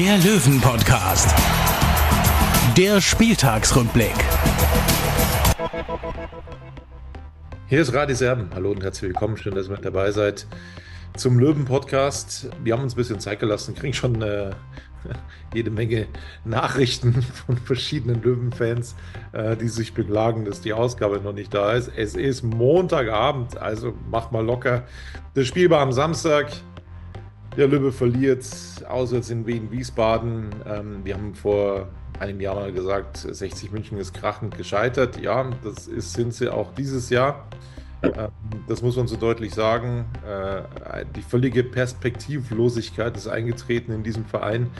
der Löwen-Podcast. Der Spieltagsrückblick. Hier ist Radis Erben. Hallo und herzlich willkommen. Schön, dass ihr mit dabei seid zum Löwen-Podcast. Wir haben uns ein bisschen Zeit gelassen, kriegen schon äh, jede Menge Nachrichten von verschiedenen Löwen-Fans, äh, die sich beklagen, dass die Ausgabe noch nicht da ist. Es ist Montagabend, also macht mal locker. Das Spiel war am Samstag. Der Löwe verliert auswärts in Wien-Wiesbaden. Ähm, wir haben vor einem Jahr mal gesagt, 60 München ist krachend gescheitert. Ja, das ist, sind sie auch dieses Jahr. Ähm, das muss man so deutlich sagen. Äh, die völlige Perspektivlosigkeit ist eingetreten in diesem Verein.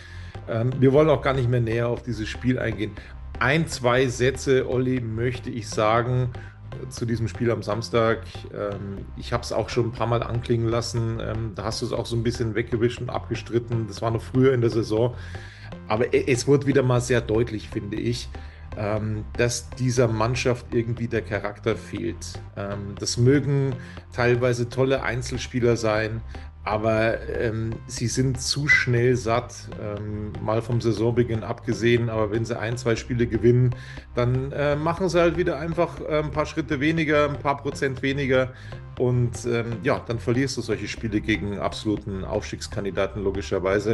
Ähm, wir wollen auch gar nicht mehr näher auf dieses Spiel eingehen. Ein, zwei Sätze, Olli, möchte ich sagen zu diesem Spiel am Samstag. Ähm, ich habe es auch schon ein paar Mal anklingen lassen. Ähm, da hast du es auch so ein bisschen weggewischt und abgestritten. Das war noch früher in der Saison. Aber e, es wird wieder mal sehr deutlich, finde ich, ähm, dass dieser Mannschaft irgendwie der Charakter fehlt. Ähm, das mögen teilweise tolle Einzelspieler sein, aber ähm, sie sind zu schnell satt, ähm, mal vom Saisonbeginn abgesehen. Aber wenn sie ein, zwei Spiele gewinnen, dann äh, machen sie halt wieder einfach äh, ein paar Schritte weniger, ein paar Prozent weniger. Und ähm, ja, dann verlierst du solche Spiele gegen absoluten Aufstiegskandidaten logischerweise.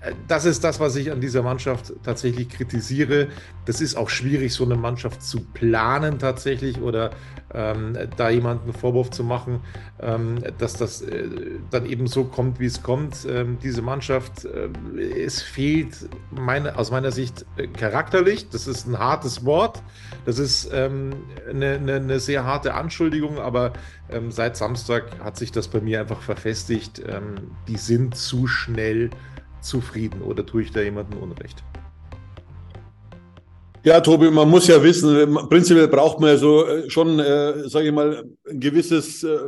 Äh, das ist das, was ich an dieser Mannschaft tatsächlich kritisiere. Das ist auch schwierig, so eine Mannschaft zu planen tatsächlich oder ähm, da jemanden einen Vorwurf zu machen, ähm, dass das äh, dann eben so kommt, wie es kommt. Ähm, diese Mannschaft, äh, es fehlt meine, aus meiner Sicht äh, charakterlich. Das ist ein hartes Wort. Das ist ähm, eine, eine, eine, sehr harte Anschuldigung, aber ähm, seit Samstag hat sich das bei mir einfach verfestigt. Ähm, die sind zu schnell zufrieden oder tue ich da jemandem Unrecht? Ja, Tobi, man muss ja wissen, prinzipiell braucht man ja so äh, schon, äh, sage ich mal, ein gewisses, äh,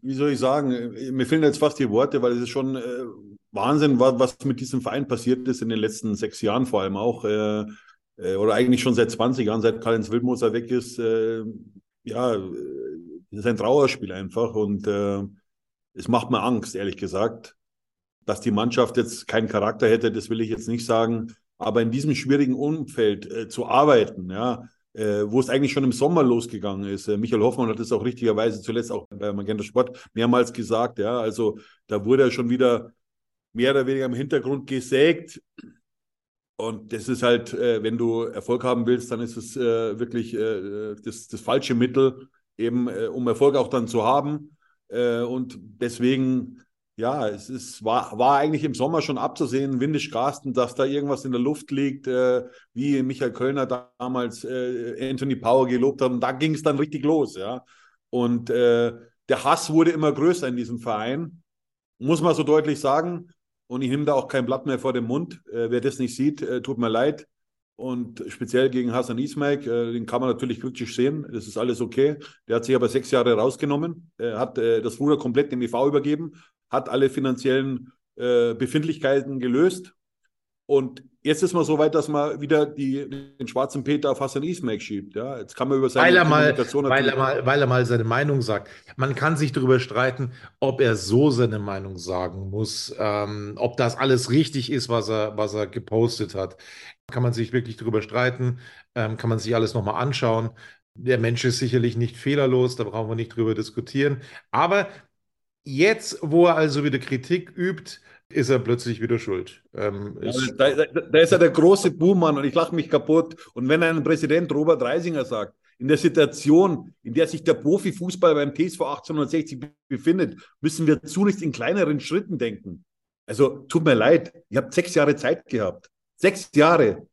wie soll ich sagen, mir fehlen jetzt fast die Worte, weil es ist schon äh, Wahnsinn, was, was mit diesem Verein passiert ist in den letzten sechs Jahren vor allem auch, äh, äh, oder eigentlich schon seit 20 Jahren, seit Karl-Heinz Wildmoser weg ist. ja, das ist ein Trauerspiel einfach und es macht mir Angst, ehrlich gesagt, dass die Mannschaft jetzt keinen Charakter hätte, das will ich jetzt nicht sagen. Aber in diesem schwierigen Umfeld äh, zu arbeiten, ja, äh, wo es eigentlich schon im Sommer losgegangen ist. Äh, Michael Hoffmann hat es auch richtigerweise zuletzt auch bei Magenta Sport mehrmals gesagt, ja, also da wurde er schon wieder mehr oder weniger im Hintergrund gesägt. Und das ist halt, äh, wenn du Erfolg haben willst, dann ist es äh, wirklich äh, das, das falsche Mittel, eben um Erfolg auch dann zu haben. und deswegen ja, es ist, war, war eigentlich im Sommer schon abzusehen, windisch Carsten, dass da irgendwas in der Luft liegt, äh, wie Michael Kölner damals äh, Anthony Power gelobt hat. Und da ging es dann richtig los, ja. Und äh, der Hass wurde immer größer in diesem Verein, muss man so deutlich sagen. Und ich nehme da auch kein Blatt mehr vor den Mund. Äh, wer das nicht sieht, äh, tut mir leid. Und speziell gegen Hassan Ismail, äh, den kann man natürlich kritisch sehen. Das ist alles okay. Der hat sich aber sechs Jahre rausgenommen, hat das Ruder komplett dem EV übergeben, hat alle finanziellen äh, Befindlichkeiten gelöst. Und jetzt ist man so weit, dass man wieder die, den schwarzen Peter auf Hassan Ismail schiebt. Ja, jetzt kann man über seine weil er mal, weil er mal, weil er mal seine Meinung sagt. Man kann sich darüber streiten, ob er so seine Meinung sagen muss, ähm, ob das alles richtig ist, was er, was er gepostet hat. Kann man sich wirklich darüber streiten, ähm, kann man sich alles nochmal anschauen. Der Mensch ist sicherlich nicht fehlerlos, da brauchen wir nicht drüber diskutieren. Aber Jetzt, wo er also wieder Kritik übt, ist er plötzlich wieder schuld. Ähm, ja, da, da, da, ist er der große Buhmann und ich lache mich kaputt. Und wenn ein Präsident Robert Reisinger sagt, in der Situation, in der sich der Profifußball beim TSV 1860 befindet, müssen wir zunächst in kleineren Schritten denken. Also tut mir leid, ihr habt sechs Jahre Zeit gehabt. Sechs Jahre.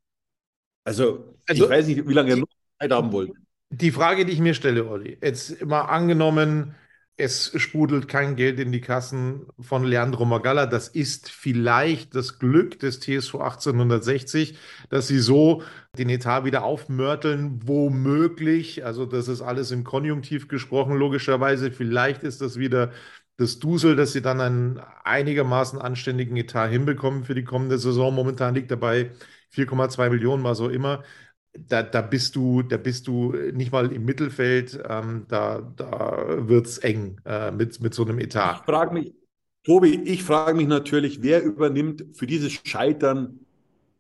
Also, also ich weiß nicht, wie lange ihr noch Zeit haben wollt. Die Frage, die ich mir stelle, Olli, jetzt mal angenommen, es sprudelt kein Geld in die Kassen von Leandro Magalla. Das ist vielleicht das Glück des TSV 1860, dass sie so den Etat wieder aufmörteln, womöglich. Also das ist alles im Konjunktiv gesprochen, logischerweise. Vielleicht ist das wieder das Dusel, dass sie dann einen einigermaßen anständigen Etat hinbekommen für die kommende Saison. Momentan liegt dabei 4,2 Millionen, mal so immer da, da, bist du, da bist du nicht mal im Mittelfeld, ähm, da, da wird es eng äh, mit, mit so einem Etat. Ich frage mich, Tobi, ich frage mich natürlich, wer übernimmt für dieses Scheitern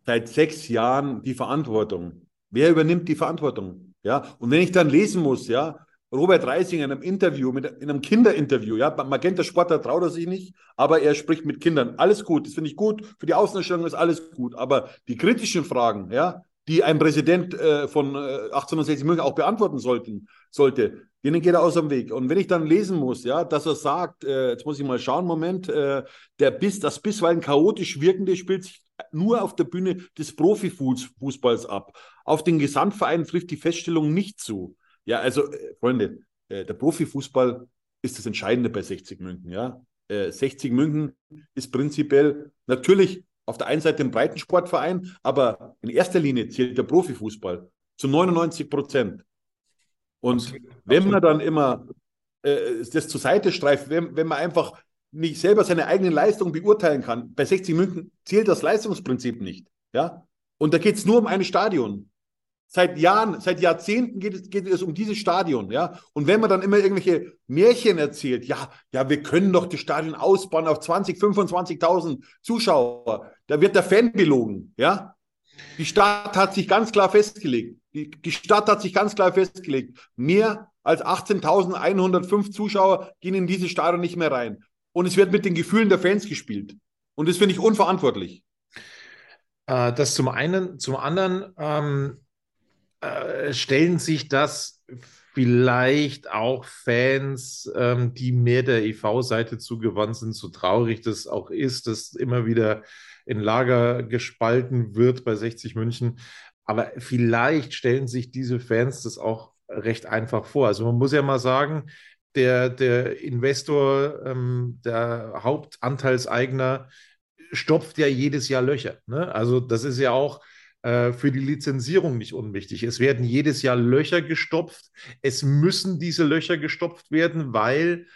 seit sechs Jahren die Verantwortung? Wer übernimmt die Verantwortung? Ja, und wenn ich dann lesen muss, ja, Robert Reisinger in einem Interview, mit, in einem Kinderinterview, ja, Magenta Sport, traut er sich nicht, aber er spricht mit Kindern. Alles gut, das finde ich gut. Für die Außenstellung ist alles gut. Aber die kritischen Fragen, ja, die ein Präsident äh, von äh, 1860 München auch beantworten sollten, sollte, denen geht er aus dem Weg. Und wenn ich dann lesen muss, ja, dass er sagt, äh, jetzt muss ich mal schauen, Moment, äh, der bis, das bisweilen chaotisch wirkende spielt sich nur auf der Bühne des Profifußballs ab. Auf den Gesamtverein trifft die Feststellung nicht zu. Ja, also, äh, Freunde, äh, der Profifußball ist das Entscheidende bei 60 München, ja. 60 München ist prinzipiell natürlich auf der einen Seite ein Breitensportverein, aber in erster Linie zählt der Profifußball zu 99 Prozent. Und Absolut. wenn man dann immer äh, das zur Seite streift, wenn, wenn man einfach nicht selber seine eigene Leistung beurteilen kann, bei 60 München zählt das Leistungsprinzip nicht. Ja? Und da geht es nur um ein Stadion. Seit Jahren, seit Jahrzehnten geht es, geht es um dieses Stadion, ja. Und wenn man dann immer irgendwelche Märchen erzählt, ja, ja, wir können doch das Stadion ausbauen auf 20, 25.000 Zuschauer, da wird der Fan belogen, ja. Die Stadt hat sich ganz klar festgelegt. Die, die Stadt hat sich ganz klar festgelegt. Mehr als 18.105 Zuschauer gehen in dieses Stadion nicht mehr rein. Und es wird mit den Gefühlen der Fans gespielt. Und das finde ich unverantwortlich. Äh, das zum einen. Zum anderen, ähm äh, stellen sich das vielleicht auch Fans, ähm, die mehr der EV-Seite zugewandt sind, so traurig das auch ist, dass immer wieder in Lager gespalten wird bei 60 München. Aber vielleicht stellen sich diese Fans das auch recht einfach vor. Also man muss ja mal sagen, der, der Investor, ähm, der Hauptanteilseigner, stopft ja jedes Jahr Löcher. Ne? Also das ist ja auch äh, für die Lizenzierung nicht unwichtig. Es werden jedes Jahr Löcher gestopft. Es müssen diese Löcher gestopft werden, weil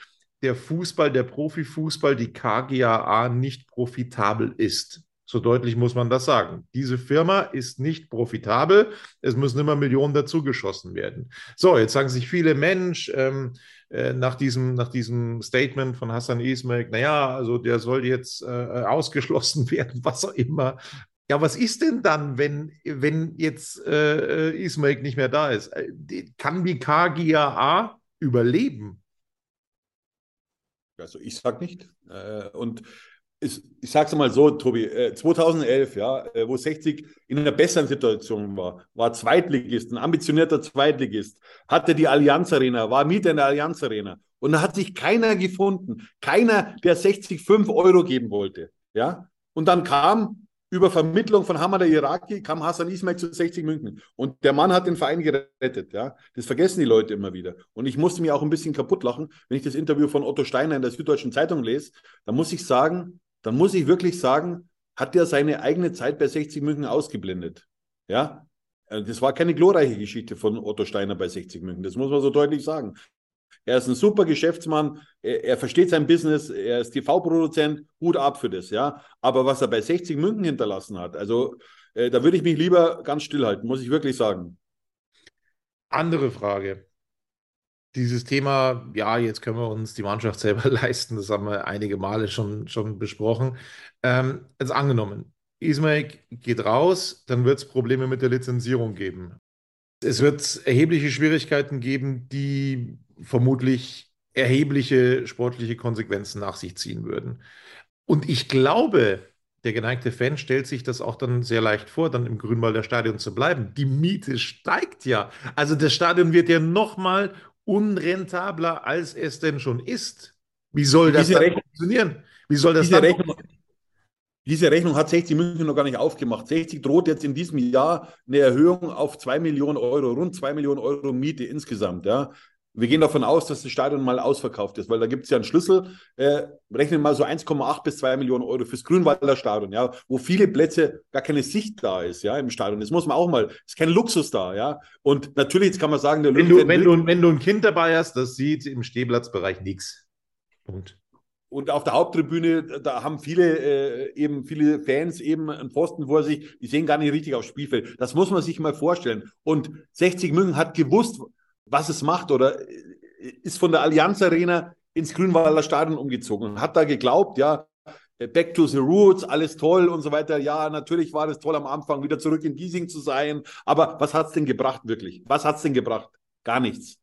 der Fußball, der Profifußball, die KGAA nicht profitabel ist. So deutlich muss man das sagen. Diese Firma ist nicht profitabel. Es müssen immer Millionen dazugeschossen werden. So, jetzt sagen sich viele Mensch ähm, äh, nach, diesem, nach diesem Statement von Hassan Ismail, naja, also der soll jetzt äh, ausgeschlossen werden, was auch immer. Ja, was ist denn dann, wenn, wenn jetzt äh, Ismail nicht mehr da ist? Äh, kann die KGAA überleben? Also ich sag nicht. Äh, und ich, sage es mal so, Tobi, 2011, ja, wo 60 in einer besseren Situation war, war Zweitligist, ein ambitionierter Zweitligist, hatte die Allianz Arena, war Mieter in der Allianz Arena. Und da hat sich keiner gefunden, keiner, der 60 5 Euro geben wollte. Ja? Und dann kam über Vermittlung von Hamada Iraki kam Hassan Ismail zu 60 München. Und der Mann hat den Verein gerettet. Ja? Das vergessen die Leute immer wieder. Und ich musste mir auch ein bisschen kaputt lachen, wenn ich das Interview von Otto Steiner in der Süddeutschen Zeitung lese. Da muss ich sagen, dann muss ich wirklich sagen, hat der seine eigene Zeit bei 60 München ausgeblendet. Ja, äh, das war keine glorreiche Geschichte von Otto Steiner bei 60 München. Das muss man so deutlich sagen. Er ist ein super Geschäftsmann, er, er versteht sein Business, er ist TV-Produzent, Hut ab für das, ja. Aber was er bei 60 München hinterlassen hat, also äh, da würde ich mich lieber ganz stillhalten, muss ich wirklich sagen. Andere Frage. Dieses Thema, ja, jetzt können wir uns die Mannschaft selber leisten, das haben wir einige Male schon, schon besprochen. Ähm, jetzt angenommen, Ismail geht raus, dann wird es Probleme mit der Lizenzierung geben. Es wird erhebliche Schwierigkeiten geben, die vermutlich erhebliche sportliche Konsequenzen nach sich ziehen würden. Und ich glaube, der geneigte Fan stellt sich das auch dann sehr leicht vor, dann im Grünwalder Stadion zu bleiben. Die Miete steigt ja. Also das Stadion wird ja noch mal unrentabler, als es denn schon ist. Wie soll das dann Rechnung, funktionieren? Wie soll das diese dann Rechnung, diese Rechnung hat 60 München noch gar nicht aufgemacht. 60 droht jetzt in diesem Jahr eine Erhöhung auf 2 Millionen Euro, rund 2 Millionen Euro Miete insgesamt. Ja. Wir gehen davon aus, dass das Stadion mal ausverkauft ist, weil da gibt es ja einen Schlüssel. Äh, rechnen mal so 1,8 bis 2 Millionen Euro fürs Grünwalder Stadion, ja, wo viele Plätze gar keine Sicht da ist, ja, im Stadion. Das muss man auch mal, ist kein Luxus da, ja. Und natürlich, jetzt kann man sagen, der wenn du, wenn, du, wenn du ein Kind dabei hast, das sieht im Stehplatzbereich nichts. Punkt. Und auf der Haupttribüne, da haben viele äh, eben viele Fans eben einen Pfosten vor sich, die sehen gar nicht richtig aufs Spielfeld. Das muss man sich mal vorstellen. Und 60 München hat gewusst, was es macht oder ist von der Allianz Arena ins Grünwalder Stadion umgezogen und hat da geglaubt, ja, back to the roots, alles toll und so weiter. Ja, natürlich war es toll am Anfang, wieder zurück in Giesing zu sein. Aber was hat es denn gebracht wirklich? Was hat es denn gebracht? Gar nichts.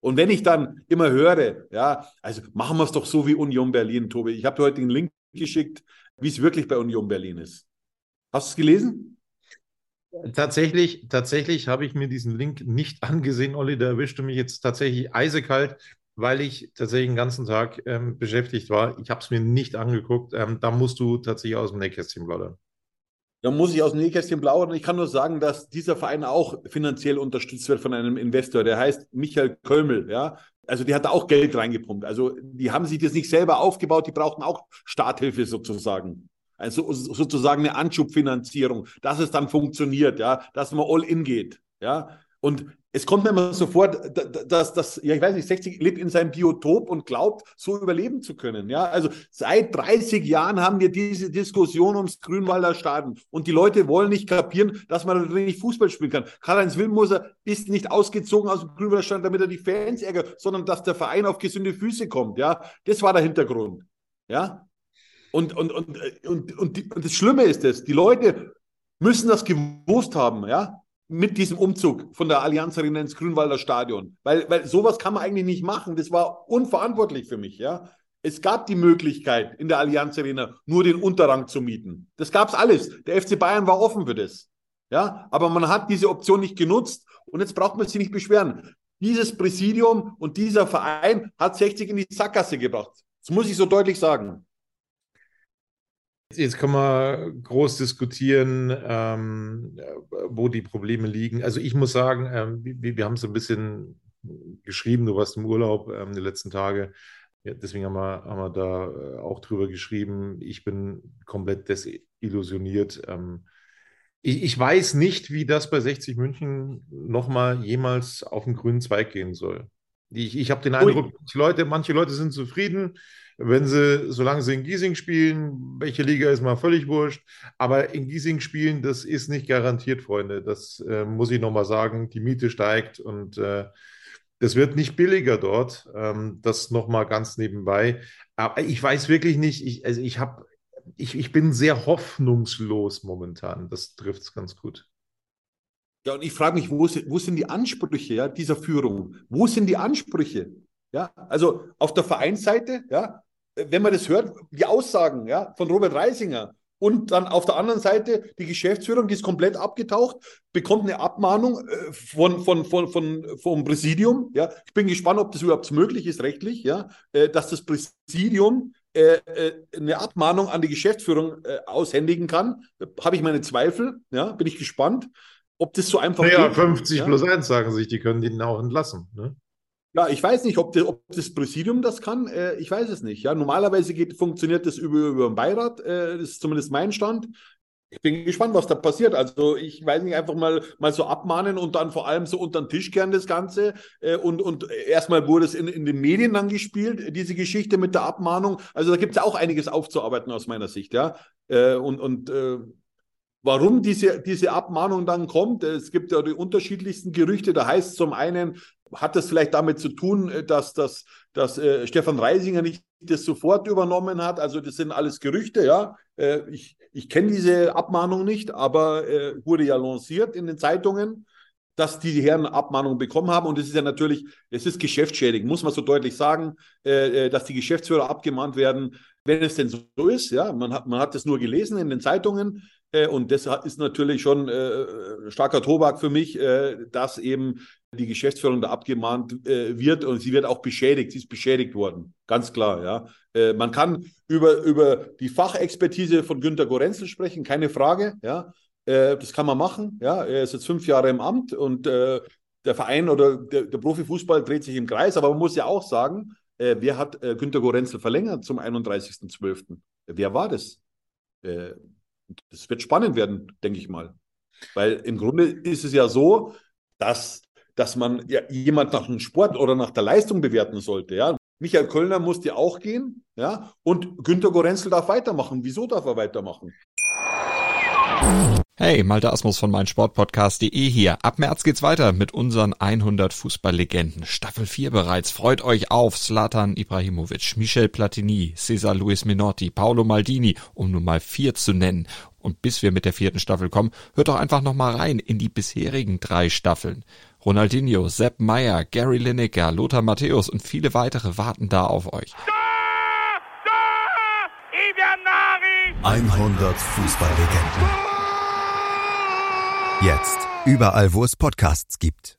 Und wenn ich dann immer höre, ja, also machen wir es doch so wie Union Berlin, Tobi. Ich habe dir heute einen Link geschickt, wie es wirklich bei Union Berlin ist. Hast du es gelesen? Tatsächlich, tatsächlich habe ich mir diesen Link nicht angesehen, Olli. Da erwischte mich jetzt tatsächlich eisekalt, weil ich tatsächlich den ganzen Tag ähm, beschäftigt war. Ich habe es mir nicht angeguckt. Ähm, da musst du tatsächlich aus dem Nähkästchen plaudern. Da muss ich aus dem Nähkästchen plaudern. Ich kann nur sagen, dass dieser Verein auch finanziell unterstützt wird von einem Investor. Der heißt Michael Kölmel. Ja, also die hat da auch Geld reingepumpt. Also die haben sich das nicht selber aufgebaut. Die brauchten auch Starthilfe sozusagen also sozusagen eine Anschubfinanzierung, dass es dann funktioniert, ja, dass man all in geht, ja. Und es kommt mir immer so vor, dass das, ja, ich weiß nicht, 60 lebt in seinem Biotop und glaubt, so überleben zu können. Ja, also seit 30 Jahren haben wir diese Diskussion ums Grünwalder Stadion und die Leute wollen nicht kapieren, dass man da nicht Fußball spielen kann. Karl-Heinz Wilmoser ist nicht ausgezogen aus dem Grünwalder Stadion, damit er die Fans ärgert, sondern dass der Verein auf gesunde Füße kommt. Ja, das war der Hintergrund. Ja, und, und, und, und, und, die, und das Schlimme ist es, die Leute müssen das gewusst haben, ja, mit diesem Umzug von der Allianz Arena ins Grünwalder Stadion. Weil, weil sowas kann man eigentlich nicht machen. Das war unverantwortlich für mich, ja. Es gab die Möglichkeit, in der Allianz Arena nur den Unterrang zu mieten. Das gab es alles. Der FC Bayern war offen für das. Ja, aber man hat diese Option nicht genutzt und jetzt braucht man sich nicht beschweren. Dieses Präsidium und dieser Verein hat 60 in die Sackgasse gebracht. Das muss ich so deutlich sagen. Jetzt kann man groß diskutieren, ähm, wo die Probleme liegen. Also ich muss sagen, ähm, wir, wir haben so ein bisschen geschrieben, du warst im Urlaub ähm, die letzten Tage. Ja, deswegen haben wir, haben wir da äh, auch drüber geschrieben. Ich bin komplett desillusioniert. Ähm, ich, ich, weiß nicht, wie das bei 60 München nochmal jemals auf den grünen Zweig gehen soll. Ich, ich habe den Eindruck, Leute, manche Leute sind zufrieden, wenn sie, solange sie in Giesing spielen, welche Liga ist mal völlig wurscht. Aber in Giesing spielen, das ist nicht garantiert, Freunde. Das äh, muss ich nochmal sagen. Die Miete steigt und äh, das wird nicht billiger dort. Ähm, das nochmal ganz nebenbei. Aber ich weiß wirklich nicht, ich, also ich habe, ich, ich bin sehr hoffnungslos momentan. Das trifft es ganz gut. Ja, und ich frage mich, wo, wo sind die Ansprüche ja, dieser Führung? Wo sind die Ansprüche? Ja, also auf der Vereinsseite, ja, wenn man das hört, die Aussagen ja, von Robert Reisinger und dann auf der anderen Seite die Geschäftsführung, die ist komplett abgetaucht, bekommt eine Abmahnung äh, von, von, von, von, vom Präsidium. Ja. Ich bin gespannt, ob das überhaupt möglich ist, rechtlich, ja, äh, dass das Präsidium äh, eine Abmahnung an die Geschäftsführung aushändigen kann. Habe ich meine Zweifel, ja, bin ich gespannt, ob das so einfach naja, geht. 50 ja? plus 1 sagen sich, die können den auch entlassen. Ne? Ja, ich weiß nicht, ob, die, ob das Präsidium das kann. Äh, ich weiß es nicht. Ja, normalerweise geht, funktioniert das über, über den Beirat. Äh, das ist zumindest mein Stand. Ich bin gespannt, was da passiert. Also ich weiß nicht, einfach mal, mal so abmahnen und dann vor allem so unter den Tisch kehren das Ganze. Äh, und, und erstmal wurde es in, in den Medien dann gespielt, diese Geschichte mit der Abmahnung. Also da gibt es auch einiges aufzuarbeiten aus meiner Sicht, ja. Äh, und und äh, Warum diese, diese Abmahnung dann kommt, es gibt ja die unterschiedlichsten Gerüchte. Da heißt zum einen, hat das vielleicht damit zu tun, äh, dass, dass, dass äh, Stefan Reisinger nicht das sofort übernommen hat? Also das sind alles Gerüchte, ja. Äh, ich ich kenne diese Abmahnung nicht, aber äh, wurde ja lanciert in den Zeitungen, dass die Herren Abmahnung bekommen haben. Und es ist ja natürlich, es ist geschäftsschädigend, muss man so deutlich sagen, äh, äh, dass die Geschäftsführer abgemahnt werden. Wenn es denn so ist, ja, man hat, man hat das nur gelesen in den Zeitungen, und das ist natürlich schon äh, starker Tobak für mich, äh, dass eben die Geschäftsführung da abgemahnt äh, wird und sie wird auch beschädigt. Sie ist beschädigt worden, ganz klar. Ja, äh, man kann über über die Fachexpertise von Günter Gorenzel sprechen, keine Frage. Ja, äh, das kann man machen. Ja, er ist jetzt fünf Jahre im Amt und der Verein oder der, der Profifußball dreht sich im Kreis, aber man muss ja auch sagen, äh, wer hat äh, Günter Gorenzel verlängert zum 31.12.? Wer war das? Äh, das wird spannend werden, denke ich mal. Weil im Grunde ist es ja so, dass, dass man ja jemand nach dem Sport oder nach der Leistung bewerten sollte. Ja? Michael Kölner musste auch gehen, ja, und Günter Gorenzel darf weitermachen. Wieso darf er weitermachen? Hey, Malte Asmus von meinsportpodcast.de hier. Ab März geht's weiter mit unseren 100 Fußballlegenden. Staffel 4 bereits. Freut euch auf Zlatan Ibrahimovic, Michel Platini, Cesar Luis Minotti, Paolo Maldini, um nur mal vier zu nennen. Und bis wir mit der vierten Staffel kommen, hört doch einfach noch mal rein in die bisherigen drei Staffeln. Ronaldinho, Sepp Meyer, Gary Lineker, Lothar Matthäus und viele weitere warten da auf euch. 100 Fußballlegenden. Jetzt. Überall, wo es Podcasts gibt.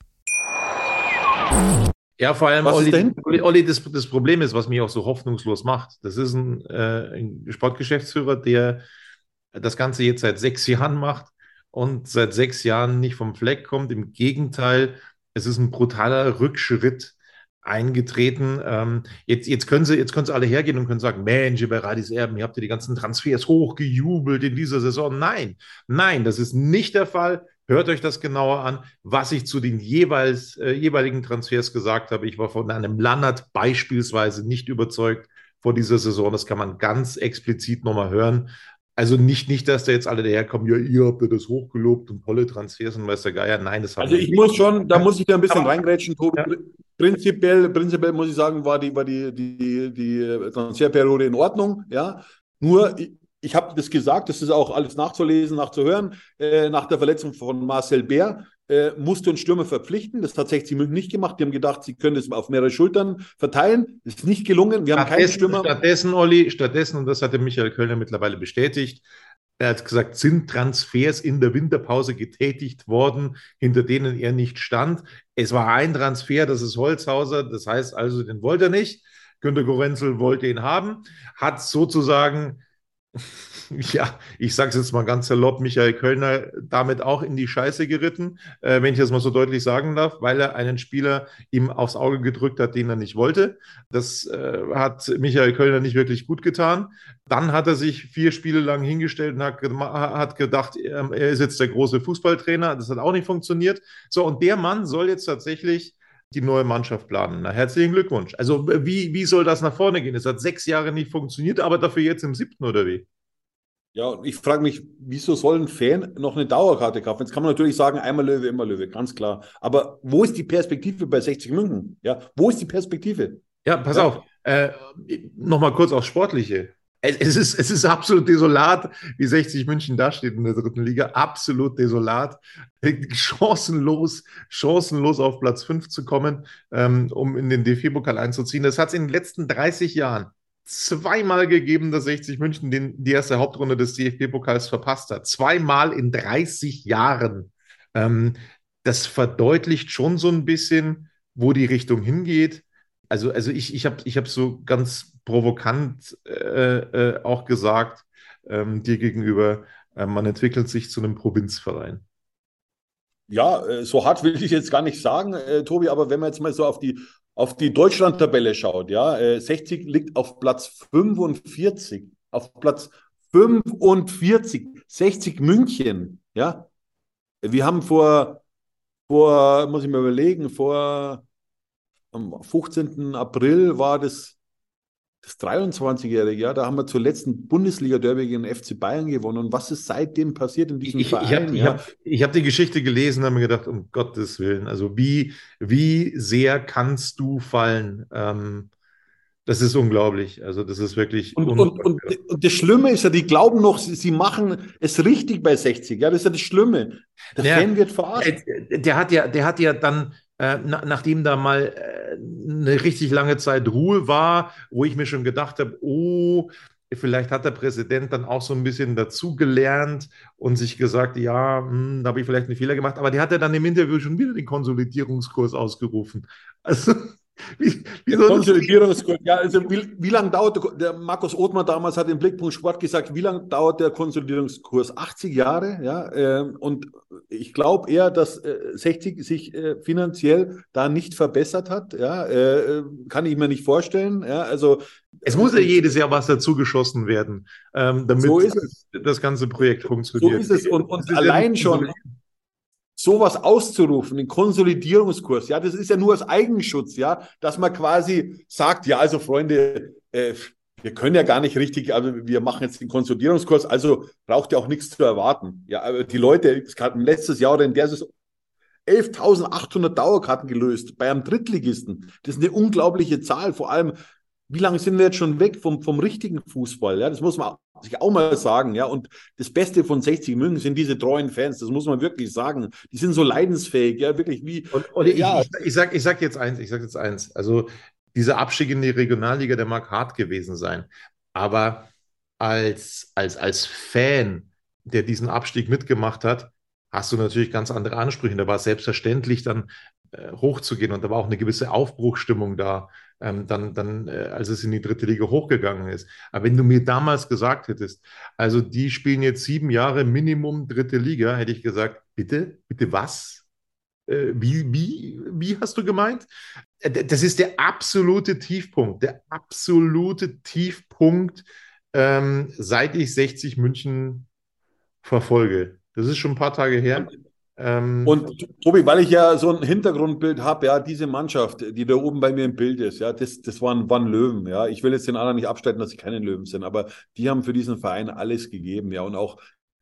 Ja, vor allem, Was ist Olli, denn? Olli, Olli das, das Problem ist, was mich auch so hoffnungslos macht. Das ist ein, äh, ein Sportgeschäftsführer, der das Ganze jetzt seit sechs Jahren macht und seit sechs Jahren nicht vom Fleck kommt. Im Gegenteil, es ist ein brutaler Rückschritt eingetreten. Ähm, jetzt, jetzt, können sie, jetzt können sie alle hergehen und können sagen, Mensch, bei Radis Erben, ihr habt ja die ganzen Transfers hochgejubelt in dieser Saison. Nein, nein, das ist nicht der Fall. Hört euch das genauer an, was ich zu den jeweils, äh, jeweiligen Transfers gesagt habe. Ich war von einem Lannert beispielsweise nicht überzeugt vor dieser Saison. Das kann man ganz explizit nochmal hören. Also nicht, nicht, dass da jetzt alle daherkommen, ja, ihr habt ja das hochgelobt und tolle Transfers und weiß der Geier. Nein, das haben Also ich nicht. muss schon, da muss ich da ein bisschen reingrätschen, Tobi. Ja. Prinzipiell, prinzipiell muss ich sagen, war die, war die, die, die Transferperiode in Ordnung, ja. Nur, ich, ich habe das gesagt, das ist auch alles nachzulesen, nachzuhören. Äh, nach der Verletzung von Marcel Bär äh, musste ein Stürmer verpflichten. Das hat 60 München nicht gemacht. Die haben gedacht, sie können das auf mehrere Schultern verteilen. Das ist nicht gelungen. Wir haben keinen Stürmer. stattdessen, Olli, stattdessen, und das hatte Michael Kölner mittlerweile bestätigt, er hat gesagt, sind Transfers in der Winterpause getätigt worden, hinter denen er nicht stand. Es war ein Transfer, das ist Holzhauser, das heißt also, den wollte er nicht. Günter Gorenzel wollte ihn haben, hat sozusagen, ja, ich sage es jetzt mal ganz salopp, Michael Kölner damit auch in die Scheiße geritten, äh, wenn ich das mal so deutlich sagen darf, weil er einen Spieler ihm aufs Auge gedrückt hat, den er nicht wollte. Das äh, hat Michael Kölner nicht wirklich gut getan. Dann hat er sich vier Spiele lang hingestellt und hat, hat gedacht, ähm, er ist jetzt der große Fußballtrainer. Das hat auch nicht funktioniert. So, und der Mann soll jetzt tatsächlich die neue Mannschaft planen. Na, herzlichen Glückwunsch. Also, wie, wie soll das nach vorne gehen? Es hat sechs Jahre nicht funktioniert, aber dafür jetzt im siebten oder wie? Ja, und ich frage mich, wieso soll ein Fan noch eine Dauerkarte kaufen? Jetzt kann man natürlich sagen, einmal Löwe, immer Löwe, ganz klar. Aber wo ist die Perspektive bei 60 München? Ja, wo ist die Perspektive? Ja, pass Ja. auf. Äh, Nochmal kurz aufs Sportliche. Es, es, ist, es ist absolut desolat, wie 60 München dasteht in der dritten Liga. Absolut desolat. Chancenlos, chancenlos auf Platz 5 zu kommen, ähm, um in den DFB-Pokal einzuziehen. Das hat es in den letzten 30 Jahren zweimal gegeben, dass 60 München den, die erste Hauptrunde des DFB-Pokals verpasst hat. Zweimal in 30 Jahren. Ähm, das verdeutlicht schon so ein bisschen, wo die Richtung hingeht. Also, also ich, ich habe ich hab so ganz provokant äh, äh, auch gesagt ähm, dir gegenüber, äh, man entwickelt sich zu einem Provinzverein. Ja, äh, so hart will ich jetzt gar nicht sagen, äh, Tobi, aber wenn man jetzt mal so auf die, auf die Deutschland-Tabelle schaut, ja, äh, 60 liegt auf Platz 45, auf Platz 45, 60 München, ja. Wir haben vor, vor, muss ich mir überlegen, vor am 15. April war das das 23-Jährige, ja, da haben wir zuletzt ein Bundesliga-Derby gegen den FC Bayern gewonnen. Und was ist seitdem passiert in diesem ich, ich Verein? habe ich ja? hab, hab die Geschichte gelesen und habe mir gedacht, um Gottes Willen, also wie, wie sehr kannst du fallen? Ähm, das ist unglaublich. Also das ist wirklich Und, und, und, und das Schlimme ist ja, die glauben noch, sie, sie machen es richtig bei 60. Ja, das ist ja das Schlimme. Der Ja. Fan wird verarscht. Der hat ja, der hat ja dann, äh, na, nachdem da mal äh, eine richtig lange Zeit Ruhe war, wo ich mir schon gedacht habe, oh, vielleicht hat der Präsident dann auch so ein bisschen dazugelernt und sich gesagt, ja, hm, da habe ich vielleicht einen Fehler gemacht, aber der hat ja dann im Interview schon wieder den Konsolidierungskurs ausgerufen. Also, Wie, wie also wie, wie lange dauert der, der Markus Othmann damals hat im Blickpunkt Sport gesagt, wie lange dauert der Konsolidierungskurs? 80 Jahre, ja, ähm, und ich glaube eher, dass äh, 60 sich äh, finanziell da nicht verbessert hat, ja, äh, kann ich mir nicht vorstellen, ja, also Es muss ja jedes Jahr was dazugeschossen werden, ähm, damit So ist es. das ganze Projekt so funktioniert. ist es und, und allein schon sowas auszurufen, den Konsolidierungskurs, ja, das ist ja nur als Eigenschutz, ja, dass man quasi sagt, ja, also Freunde, äh, wir können ja gar nicht richtig, also wir machen jetzt den Konsolidierungskurs, also braucht ihr auch nichts zu erwarten. Ja, aber die Leute, es hatten letztes Jahr oder in der Saison 11.800 Dauerkarten gelöst bei einem Drittligisten. Das ist eine unglaubliche Zahl, vor allem wie lange sind wir jetzt schon weg vom, vom richtigen Fußball? Ja, das muss man sich auch mal sagen. Ja, und das Beste von 60 München sind diese treuen Fans. Das muss man wirklich sagen. Die sind so leidensfähig. Ja, wirklich wie. Und, und ich, Ja. ich, ich, sag, ich sag jetzt eins, ich sag jetzt eins. Also dieser Abstieg in die Regionalliga, der mag hart gewesen sein. Aber als, als, als Fan, der diesen Abstieg mitgemacht hat, hast du natürlich ganz andere Ansprüche. Da war es selbstverständlich, dann äh, hochzugehen und da war auch eine gewisse Aufbruchstimmung da, ähm, dann, dann, äh, als es in die dritte Liga hochgegangen ist. Aber wenn du mir damals gesagt hättest, also die spielen jetzt sieben Jahre Minimum dritte Liga, hätte ich gesagt, bitte, bitte was? Äh, wie, wie, wie hast du gemeint? Äh, Das ist der absolute Tiefpunkt, der absolute Tiefpunkt, ähm, seit ich 60 München verfolge. Das ist schon ein paar Tage her. Ähm, Und Tobi, weil ich ja so ein Hintergrundbild habe, ja, diese Mannschaft, die da oben bei mir im Bild ist, ja, das, das waren, waren Löwen, ja. Ich will jetzt den anderen nicht abstreiten, dass sie keine Löwen sind, aber die haben für diesen Verein alles gegeben, ja. Und auch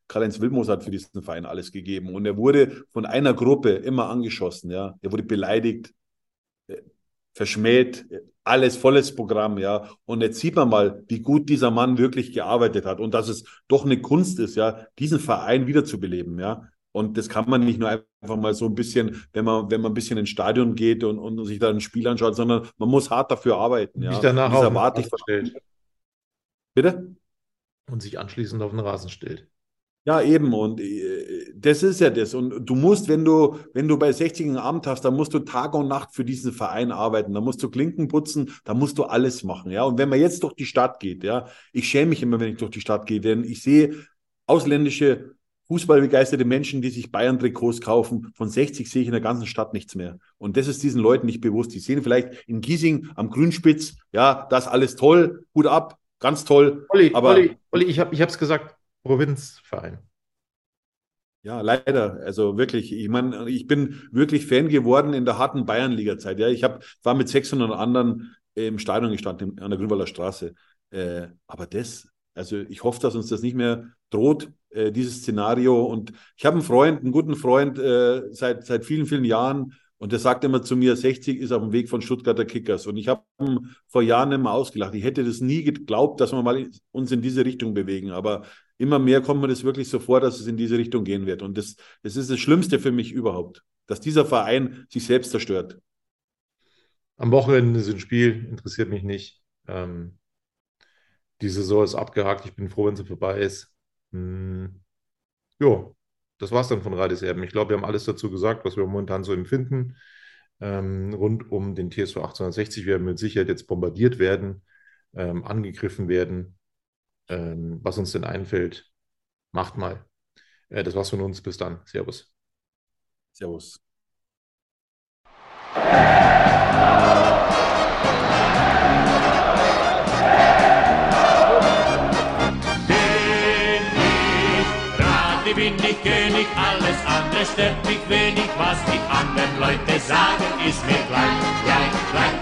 Karl-Heinz Wilmos hat für diesen Verein alles gegeben. Und er wurde von einer Gruppe immer angeschossen, ja. Er wurde beleidigt, äh, verschmäht, äh, alles volles Programm, ja. Und jetzt sieht man mal, wie gut dieser Mann wirklich gearbeitet hat und dass es doch eine Kunst ist, ja, diesen Verein wiederzubeleben, ja. Und das kann man nicht nur einfach mal so ein bisschen, wenn man, wenn man ein bisschen ins Stadion geht und, und sich da ein Spiel anschaut, sondern man muss hart dafür arbeiten, ja. sich danach Und auf den Rasen stellt Bitte? und sich anschließend auf den Rasen stellt. Ja, eben. Und äh, das ist ja das. Und du musst, wenn du, wenn du bei 60 ein Amt hast, dann musst du Tag und Nacht für diesen Verein arbeiten. Da musst du Klinken putzen, da musst du alles machen. Ja. Und wenn man jetzt durch die Stadt geht, ja, ich schäme mich immer, wenn ich durch die Stadt gehe, denn ich sehe ausländische fußballbegeisterte Menschen, die sich Bayern-Trikots kaufen. Von 60 sehe ich in der ganzen Stadt nichts mehr. Und das ist diesen Leuten nicht bewusst. Die sehen vielleicht in Giesing am Grünspitz, ja, das alles toll, Hut ab, ganz toll. Olli, Aber- Olli, Olli ich habe es gesagt, Provinzverein. Ja, leider. Also wirklich, ich meine, ich bin wirklich Fan geworden in der harten Bayernliga-Zeit. Ja, ich hab, war mit 600 anderen im Stadion gestanden an der Grünwalder Straße. Äh, aber das, also ich hoffe, dass uns das nicht mehr droht, äh, dieses Szenario. Und ich habe einen Freund, einen guten Freund äh, seit, seit vielen, vielen Jahren. Und der sagt immer zu mir, 60 ist auf dem Weg von Stuttgarter Kickers. Und ich habe vor Jahren immer ausgelacht. Ich hätte das nie geglaubt, dass wir mal uns in diese Richtung bewegen. Aber immer mehr kommt mir das wirklich so vor, dass es in diese Richtung gehen wird. Und das, das ist das Schlimmste für mich überhaupt, dass dieser Verein sich selbst zerstört. Am Wochenende ist ein Spiel, interessiert mich nicht. Ähm, die Saison ist abgehakt, ich bin froh, wenn sie vorbei ist. Hm, jo, das war's dann von Radis Erben. Ich glaube, wir haben alles dazu gesagt, was wir momentan so empfinden. Ähm, rund um den TSV 1860 werden mit Sicherheit jetzt bombardiert werden, ähm, angegriffen werden. Ähm, was uns denn einfällt, macht mal. Äh, das war's von uns. Bis dann. Servus. Servus. Bin ich Radi, bin ich König, alles andere stört mich wenig, was die anderen Leute sagen, ist mir gleich, gleich, gleich.